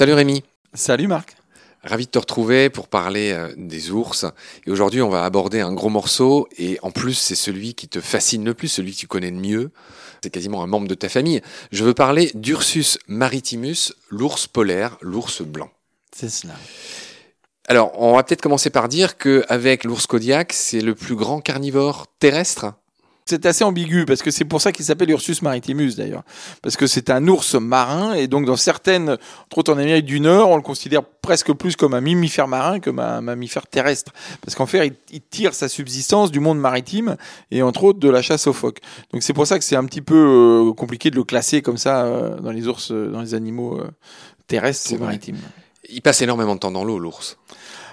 Salut Rémi. Salut Marc. Ravi de te retrouver pour parler euh, des ours. Et aujourd'hui, on va aborder un gros morceau. Et en plus, c'est celui qui te fascine le plus, celui que tu connais le mieux. C'est quasiment un membre de ta famille. Je veux parler d'Ursus maritimus, l'ours polaire, l'ours blanc. C'est cela. Alors, on va peut-être commencer par dire qu'avec l'ours Kodiak, c'est le plus grand carnivore terrestre c'est assez ambigu parce que c'est pour ça qu'il s'appelle Ursus maritimus d'ailleurs. Parce que c'est un ours marin et donc dans certaines, entre autres en Amérique du Nord, on le considère presque plus comme un mammifère marin que un mammifère terrestre. Parce qu'en fait, il, tire sa subsistance du monde maritime et entre autres de la chasse aux phoques. Donc c'est pour ça que c'est un petit peu euh, compliqué de le classer comme ça euh, dans les ours, euh, dans les animaux terrestres ou maritimes. Il passe énormément de temps dans l'eau, l'ours.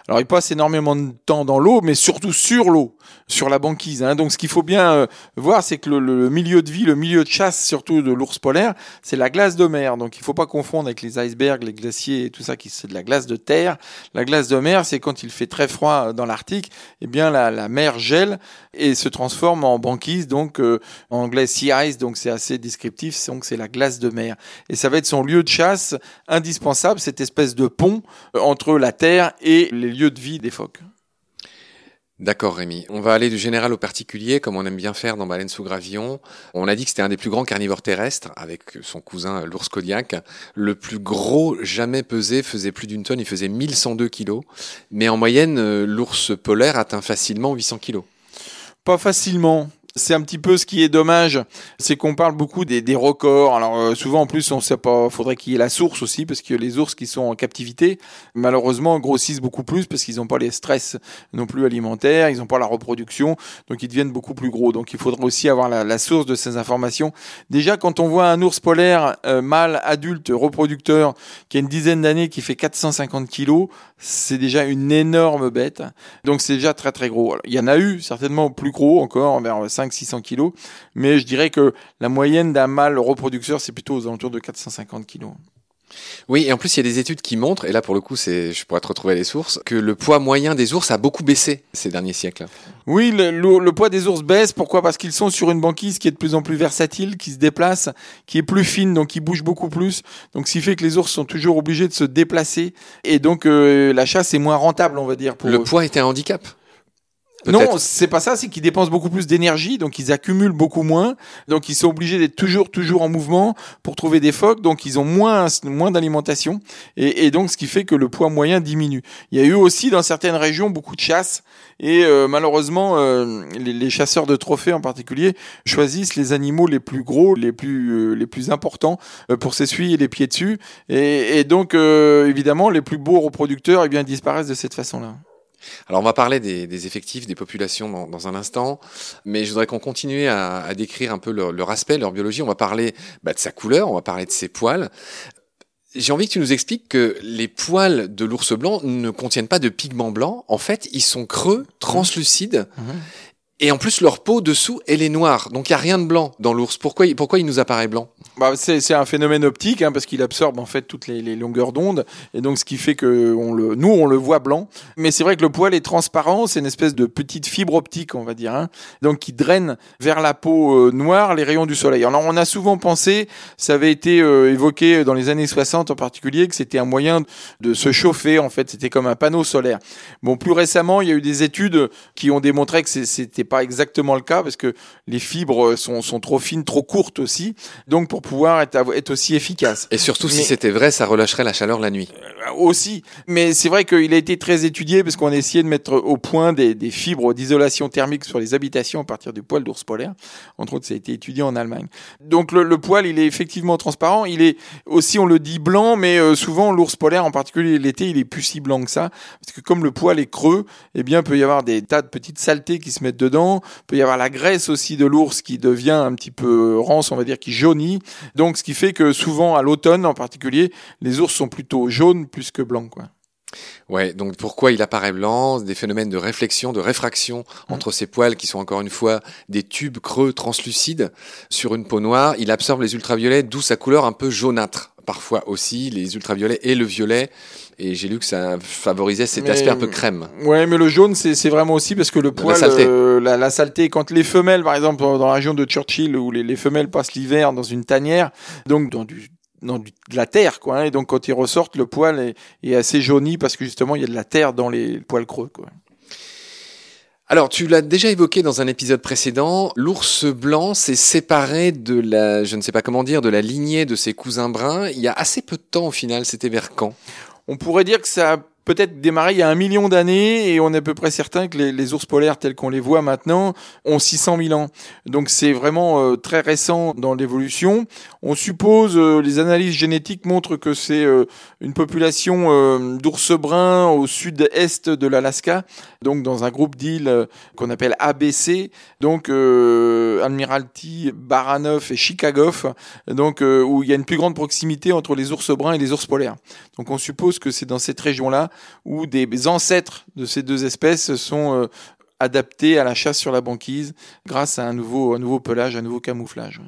Alors il passe énormément de temps dans l'eau, mais surtout sur l'eau, sur la banquise. Hein. Donc ce qu'il faut bien euh, voir, c'est que le, milieu de vie, le milieu de chasse, surtout de l'ours polaire, c'est la glace de mer. Donc il faut pas confondre avec les icebergs, les glaciers et tout ça, qui c'est de la glace de terre. La glace de mer, c'est quand il fait très froid dans l'Arctique, eh bien la, la, mer gèle et se transforme en banquise, donc euh, en anglais sea ice. Donc c'est assez descriptif. Donc c'est la glace de mer. Et ça va être son lieu de chasse indispensable, cette espèce de pont euh, entre la terre et les lieu de vie des phoques. D'accord Rémi. On va aller du général au particulier, comme on aime bien faire dans Baleine sous gravillon. On a dit que c'était un des plus grands carnivores terrestres, avec son cousin l'ours Kodiak. Le plus gros jamais pesé faisait plus d'une tonne, il faisait 1102 kilos. Mais en moyenne, euh, l'ours polaire atteint facilement 800 kilos. Pas facilement. C'est un petit peu ce qui est dommage, c'est qu'on parle beaucoup des, des records. Alors euh, souvent en plus on sait pas, faudrait qu'il y ait la source aussi parce que les ours qui sont en captivité malheureusement grossissent beaucoup plus parce qu'ils n'ont pas les stress non plus alimentaires, ils n'ont pas la reproduction, donc ils deviennent beaucoup plus gros. Donc il faudrait aussi avoir la, la source de ces informations. Déjà quand on voit un ours polaire euh, mâle adulte reproducteur qui a une dizaine d'années qui fait 450 kilos, c'est déjà une énorme bête. Donc c'est déjà très très gros. il y en a eu certainement plus gros encore vers 5 600 kilos. Mais je dirais que la moyenne d'un mâle reproducteur, c'est plutôt aux alentours de 450 kilos. Oui, et en plus, il y a des études qui montrent, et là, pour le coup, c'est, je pourrais te retrouver les sources, que le poids moyen des ours a beaucoup baissé ces derniers siècles. Oui, le, poids des ours baisse. Pourquoi? Parce qu'ils sont sur une banquise qui est de plus en plus versatile, qui se déplace, qui est plus fine, donc qui bouge beaucoup plus. Donc, ce qui fait que les ours sont toujours obligés de se déplacer. Et donc, euh, la chasse est moins rentable, on va dire. Pour le poids était un handicap non, c'est pas ça, c'est qu'ils dépensent beaucoup plus d'énergie, donc ils accumulent beaucoup moins, donc ils sont obligés d'être toujours, toujours en mouvement pour trouver des phoques, donc ils ont moins, moins d'alimentation, et, donc ce qui fait que le poids moyen diminue. Il y a eu aussi dans certaines régions beaucoup de chasse, et euh, malheureusement, euh, les, chasseurs de trophées en particulier choisissent les animaux les plus gros, les plus, euh, les plus importants pour s'essuyer les pieds dessus, et, et donc évidemment les plus beaux reproducteurs, eh bien disparaissent de cette façon-là. Alors on va parler des, effectifs, des populations dans, un instant, mais je voudrais qu'on continue à, décrire un peu leur, aspect, leur biologie. On va parler bah, de sa couleur, on va parler de ses poils. J'ai envie que tu nous expliques que les poils de l'ours blanc ne contiennent pas de pigments blancs. En fait, ils sont creux, translucides. Mmh. Et en plus, leur peau dessous, elle est noire. Donc, il n'y a rien de blanc dans l'ours. Pourquoi, pourquoi il nous apparaît blanc? Bah, c'est un phénomène optique hein, parce qu'il absorbe en fait toutes les, les longueurs d'onde et donc ce qui fait que on le, nous on le voit blanc. Mais c'est vrai que le poil est transparent, c'est une espèce de petite fibre optique on va dire, hein, donc qui draine vers la peau euh, noire les rayons du soleil. Alors on a souvent pensé, ça avait été euh, évoqué dans les années 60 en particulier, que c'était un moyen de se chauffer en fait, c'était comme un panneau solaire. Bon, plus récemment il y a eu des études qui ont démontré que c'était pas exactement le cas parce que les fibres sont, sont trop fines, trop courtes aussi. Donc pour pouvoir être, être aussi efficace. Et surtout, si c'était vrai, ça relâcherait la chaleur la nuit. Euh, aussi. Mais c'est vrai qu'il a été très étudié parce qu'on a essayé de mettre au point des, des fibres d'isolation thermique sur les habitations à partir du poil d'ours polaire. Entre autres, ça a été étudié en Allemagne. Donc le, le, poil, il est effectivement transparent. Il est aussi, on le dit blanc, mais euh, souvent l'ours polaire, en particulier l'été, il est plus si blanc que ça. Parce que comme le poil est creux, eh bien, il peut y avoir des tas de petites saletés qui se mettent dedans. Il peut y avoir la graisse aussi de l'ours qui devient un petit peu rance, on va dire, qui jaunit. Donc, ce qui fait que souvent, à l'automne en particulier, les ours sont plutôt jaunes plus que blancs, quoi. Ouais, donc pourquoi il apparaît blanc? Des phénomènes de réflexion, de réfraction mmh. entre ses poils qui sont encore une fois des tubes creux translucides sur une peau noire. Il absorbe les ultraviolets, d'où sa couleur un peu jaunâtre. Parfois aussi les ultraviolets et le violet. Et j'ai lu que ça favorisait cet aspect un peu crème. Ouais, mais le jaune, c'est vraiment aussi parce que le poil, la saleté. Euh, la, saleté. Quand les femelles, par exemple, dans la région de Churchill, où les, les femelles passent l'hiver dans une tanière, donc dans du dans de la terre, quoi. Hein. et donc quand ils ressortent, le poil est, est, assez jauni parce que justement il y a de la terre dans les poils creux, quoi. Alors, tu l'as déjà évoqué dans un épisode précédent, l'ours blanc s'est séparé de la, je ne sais pas comment dire, de la lignée de ses cousins bruns. Il y a assez peu de temps au final, c'était vers quand? On pourrait dire que ça peut-être démarré il y a un million d'années et on est à peu près certain que les, ours polaires tels qu'on les voit maintenant ont 600 000 ans. Donc c'est vraiment euh, très récent dans l'évolution. On suppose, euh, les analyses génétiques montrent que c'est euh, une population d'ours bruns au sud-est de l'Alaska, donc dans un groupe d'îles qu'on appelle ABC, donc Admiralty, Baranov et Chicago, donc où il y a une plus grande proximité entre les ours bruns et les ours polaires. Donc on suppose que c'est dans cette région-là où des ancêtres de ces deux espèces sont euh, adaptés à la chasse sur la banquise grâce à un nouveau, un nouveau pelage, un nouveau camouflage.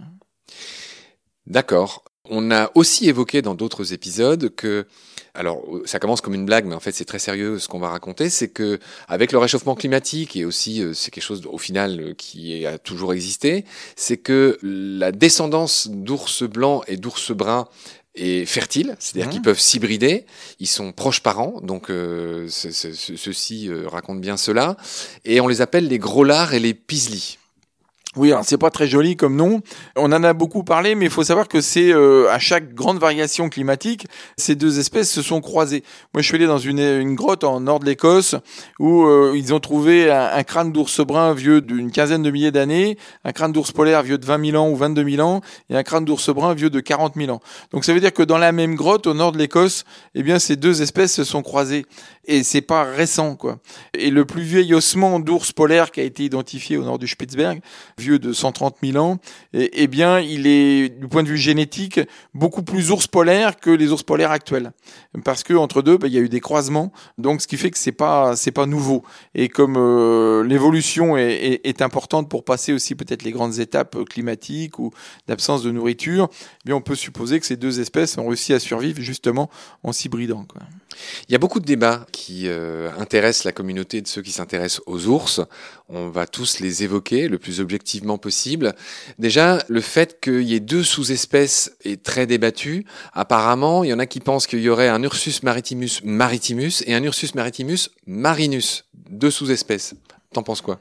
D'accord. On a aussi évoqué dans d'autres épisodes que, alors ça commence comme une blague, mais en fait c'est très sérieux ce qu'on va raconter, c'est que avec le réchauffement climatique et aussi euh, c'est quelque chose au final qui a toujours existé, c'est que la descendance d'ours blancs et d'ours bruns et fertiles, c'est-à-dire mmh. qu'ils peuvent s'hybrider, ils sont proches parents, donc euh, ceci euh, raconte bien cela, et on les appelle les gros lards et les pislis. Oui, alors c'est pas très joli comme nom. On en a beaucoup parlé, mais il faut savoir que c'est euh, à chaque grande variation climatique, ces deux espèces se sont croisées. Moi, je suis allé dans une, grotte en nord de l'Écosse où euh, ils ont trouvé un, crâne d'ours brun vieux d'une quinzaine de milliers d'années, un crâne d'ours polaire vieux de 20 000 ans ou 22 000 ans, et un crâne d'ours brun vieux de 40 000 ans. Donc ça veut dire que dans la même grotte au nord de l'Écosse, eh bien ces deux espèces se sont croisées et c'est pas récent quoi. Et le plus vieil ossement d'ours polaire qui a été identifié au nord du Spitzberg, vieux de 130 000 ans, et, eh bien il est du point de vue génétique beaucoup plus ours polaire que les ours polaires actuels, parce que entre deux, bah, il y a eu des croisements, donc ce qui fait que c'est pas c'est pas nouveau. Et comme euh, l'évolution est, importante pour passer aussi peut-être les grandes étapes climatiques ou d'absence de nourriture, eh bien on peut supposer que ces deux espèces ont réussi à survivre justement en s'hybridant. Il y a beaucoup de débats qui euh, intéressent la communauté de ceux qui s'intéressent aux ours. On va tous les évoquer le plus objectivement possible. Déjà, le fait qu'il y ait deux sous-espèces est très débattu. Apparemment, il y en a qui pensent qu'il y aurait un Ursus maritimus maritimus et un Ursus maritimus marinus, deux sous-espèces. T'en penses quoi?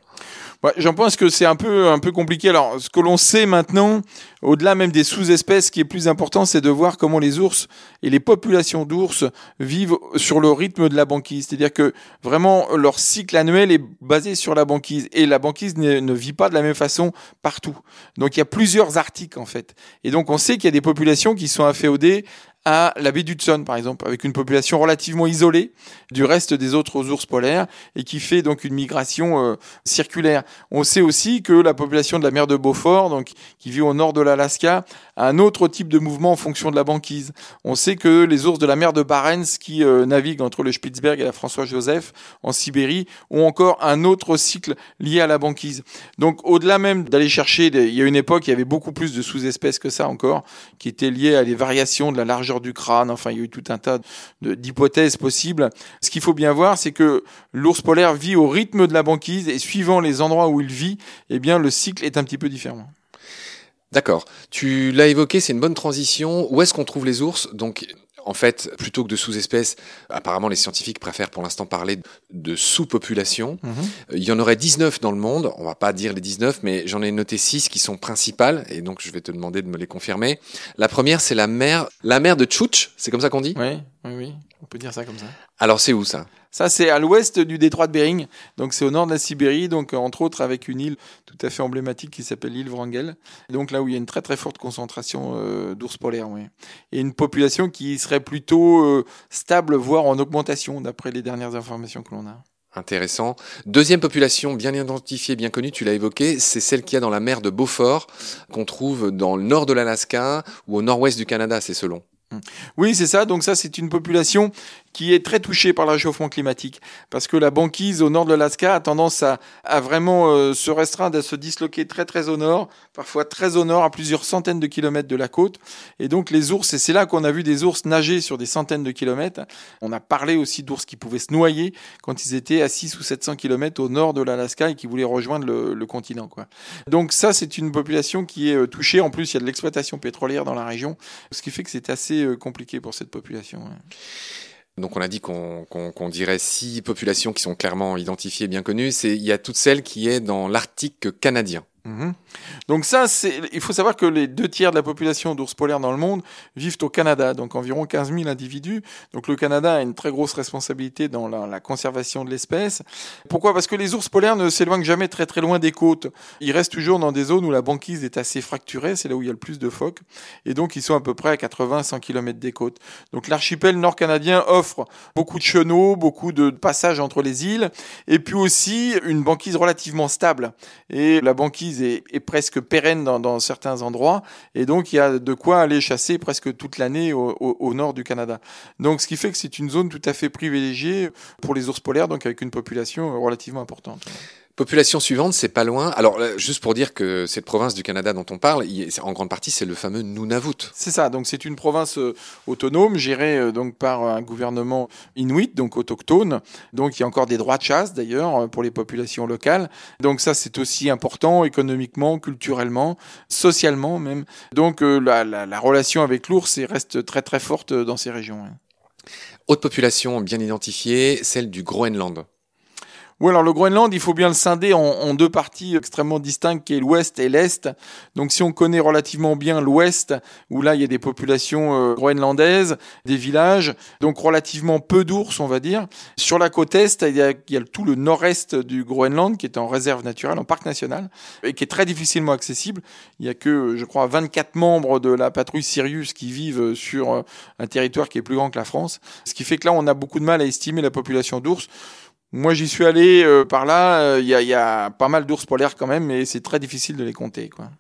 Ouais, J'en pense que c'est un peu un peu compliqué. Alors, ce que l'on sait maintenant, au-delà même des sous-espèces, ce qui est plus important, c'est de voir comment les ours et les populations d'ours vivent sur le rythme de la banquise. C'est-à-dire que vraiment leur cycle annuel est basé sur la banquise et la banquise ne, ne vit pas de la même façon partout. Donc il y a plusieurs articles en fait. Et donc on sait qu'il y a des populations qui sont inféodées à la baie d'Hudson, par exemple, avec une population relativement isolée du reste des autres ours polaires et qui fait donc une migration euh, circulaire. On sait aussi que la population de la mer de Beaufort, donc qui vit au nord de l'Alaska, a un autre type de mouvement en fonction de la banquise. On sait que les ours de la mer de Barents qui euh, naviguent entre le Spitzberg et la François-Joseph en Sibérie ont encore un autre cycle lié à la banquise. Donc au-delà même d'aller chercher, il y a une époque, il y avait beaucoup plus de sous-espèces que ça encore, qui étaient liées à des variations de la largeur du crâne. Enfin, il y a eu tout un tas d'hypothèses possibles. Ce qu'il faut bien voir, c'est que l'ours polaire vit au rythme de la banquise et suivant les endroits où il vit, eh bien, le cycle est un petit peu différent. D'accord. Tu l'as évoqué, c'est une bonne transition. Où est-ce qu'on trouve les ours? Donc, en fait, plutôt que de sous-espèces, apparemment les scientifiques préfèrent pour l'instant parler de sous-population. Mhm. Il y en aurait 19 dans le monde, on va pas dire les 19, mais j'en ai noté 6 qui sont principales, et donc je vais te demander de me les confirmer. La première, c'est la mer, la mer de Tchouch, c'est comme ça qu'on dit? Oui, oui, oui, on peut dire ça comme ça. Alors c'est où ça? Ça, c'est à l'ouest du détroit de Bering. Donc, c'est au nord de la Sibérie. Donc, entre autres, avec une île tout à fait emblématique qui s'appelle l'île Wrangel. Donc, là où il y a une très, très forte concentration euh, d'ours polaires, oui. Et une population qui serait plutôt euh, stable, voire en augmentation, d'après les dernières informations que l'on a. Intéressant. Deuxième population bien identifiée, bien connue, tu l'as évoqué, c'est celle qu'il y a dans la mer de Beaufort, qu'on trouve dans le nord de l'Alaska ou au nord-ouest du Canada, c'est selon. Oui, c'est ça. Donc ça, c'est une population qui est très touché par le réchauffement climatique, parce que la banquise au nord de l'Alaska a tendance à, vraiment euh, se restreindre, à se disloquer très très au nord, parfois très au nord, à plusieurs centaines de kilomètres de la côte. Et donc les ours, et c'est là qu'on a vu des ours nager sur des centaines de kilomètres. On a parlé aussi d'ours qui pouvaient se noyer quand ils étaient à 6 ou 700 kilomètres au nord de l'Alaska et qui voulaient rejoindre le, continent. Donc ça, c'est une population qui est euh, touchée. En plus, il y a de l'exploitation pétrolière dans la région, ce qui fait que c'est assez euh, compliqué pour cette population. Donc on a dit qu'on dirait six populations qui sont clairement identifiées, bien connues. Il y a toute celle qui est dans l'Arctique canadien. Mhm. Donc ça, il faut savoir que les deux tiers de la population d'ours polaires dans le monde vivent au Canada, donc environ 15 000 individus. Donc le Canada a une très grosse responsabilité dans la, la conservation de l'espèce. Pourquoi? Parce que les ours polaires ne s'éloignent jamais très très loin des côtes. Ils restent toujours dans des zones où la banquise est assez fracturée, c'est là où il y a le plus de phoques, et donc ils sont à peu près à 80-100 km des côtes. Donc l'archipel nord-canadien offre beaucoup de chenaux, beaucoup de passages entre les îles, et puis aussi une banquise relativement stable. Et la banquise est, est presque pérenne dans, certains endroits, et donc il y a de quoi aller chasser presque toute l'année au, au, au, nord du Canada. Donc ce qui fait que c'est une zone tout à fait privilégiée pour les ours polaires, donc avec une population relativement importante. Population suivante, c'est pas loin. Alors, juste pour dire que cette province du Canada dont on parle, en grande partie, c'est le fameux Nunavut. C'est ça. Donc, c'est une province euh, autonome gérée euh, donc par un gouvernement inuit, donc autochtone. Donc, il y a encore des droits de chasse d'ailleurs euh, pour les populations locales. Donc, ça, c'est aussi important économiquement, culturellement, socialement même. Donc, la, la, la relation avec l'ours reste très très forte dans ces régions. Autre population bien identifiée, celle du Groenland. Oui, alors le Groenland, il faut bien le scinder en, deux parties extrêmement distinctes, qui est l'ouest et l'est. Donc si on connaît relativement bien l'ouest, où là il y a des populations euh, groenlandaises, des villages, donc relativement peu d'ours, on va dire. Sur la côte est, il y a, il y a tout le nord-est du Groenland, qui est en réserve naturelle, en parc national, et qui est très difficilement accessible. Il y a que, je crois, 24 membres de la patrouille Sirius qui vivent sur euh, un territoire qui est plus grand que la France. Ce qui fait que là, on a beaucoup de mal à estimer la population d'ours. Moi, j'y suis allé euh, par là. Il y, y, a, pas mal d'ours polaires quand même, mais c'est très difficile de les compter. Quoi.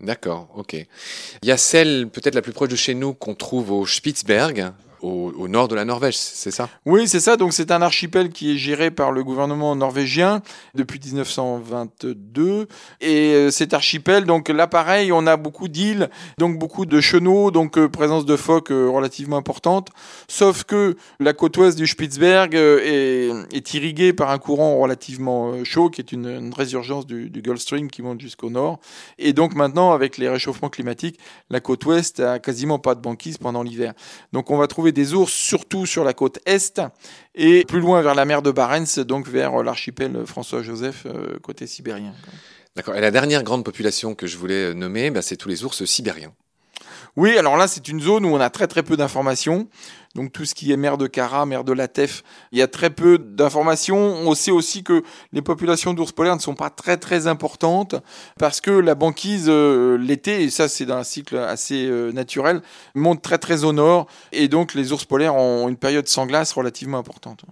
D'accord, ok. Il y a celle peut-être la plus proche de chez nous qu'on trouve au Spitzberg, au, nord de la Norvège, c'est ça? Oui, c'est ça. Donc c'est un archipel qui est géré par le gouvernement norvégien depuis 1922. Et euh, cet archipel, donc là pareil, on a beaucoup d'îles, donc beaucoup de chenaux, donc euh, présence de phoques euh, relativement importante. Sauf que la côte ouest du Spitzberg est, irriguée par un courant relativement chaud, qui est une, une résurgence du, du, Gulf Stream qui monte jusqu'au nord. Et donc maintenant, avec les réchauffements climatiques, la côte ouest a quasiment pas de banquise pendant l'hiver. Donc on va trouver des ours surtout sur la côte est et plus loin vers la mer de Barents, donc vers l'archipel François-Joseph euh, côté sibérien. D'accord. Et la dernière grande population que je voulais nommer, bah, c'est tous les ours sibériens. Oui, alors là, c'est une zone où on a très très peu d'informations. Donc tout ce qui est mer de Kara, mer de Latef, il y a très peu d'informations. On sait aussi que les populations d'ours polaires ne sont pas très très importantes parce que la banquise euh, l'été, et ça c'est dans un cycle assez euh, naturel, monte très très au nord et donc les ours polaires ont une période sans glace relativement importante.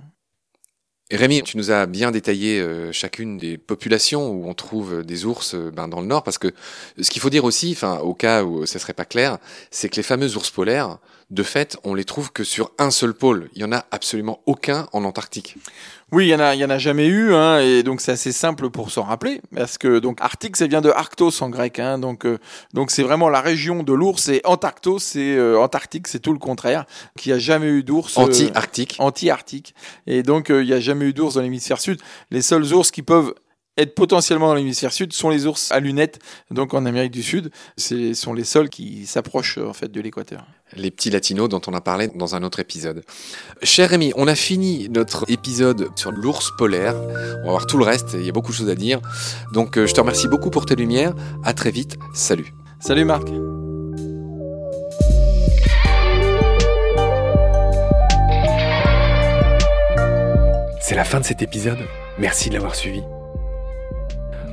Rémi, tu nous as bien détaillé euh, chacune des populations où on trouve des ours euh, ben, dans le nord, parce que ce qu'il faut dire aussi, au cas où ça serait pas clair, c'est que les fameux ours polaires, de fait, on les trouve que sur un seul pôle. Il y en a absolument aucun en Antarctique. Oui, il y en a, il y en a jamais eu, hein, et donc c'est assez simple pour s'en rappeler, parce que donc Arctique, ça vient de Arctos en grec, hein, donc euh, donc c'est vraiment la région de l'ours, et Antarctos, c'est euh, Antarctique, c'est tout le contraire, qu'il n'y a jamais eu d'ours euh, anti-arctique, anti-arctique, et donc il n'y a jamais eu d'ours dans l'hémisphère sud. Les seuls ours qui peuvent être potentiellement dans l'hémisphère sud sont les ours à lunettes, donc en Amérique du Sud. Ce sont les seuls qui s'approchent en fait de l'équateur. Les petits latinos dont on a parlé dans un autre épisode. Cher Rémi, on a fini notre épisode sur l'ours polaire. On va voir tout le reste, il y a beaucoup de choses à dire. Donc je te remercie beaucoup pour tes lumières. À très vite. Salut. Salut Marc. C'est la fin de cet épisode. Merci de l'avoir suivi.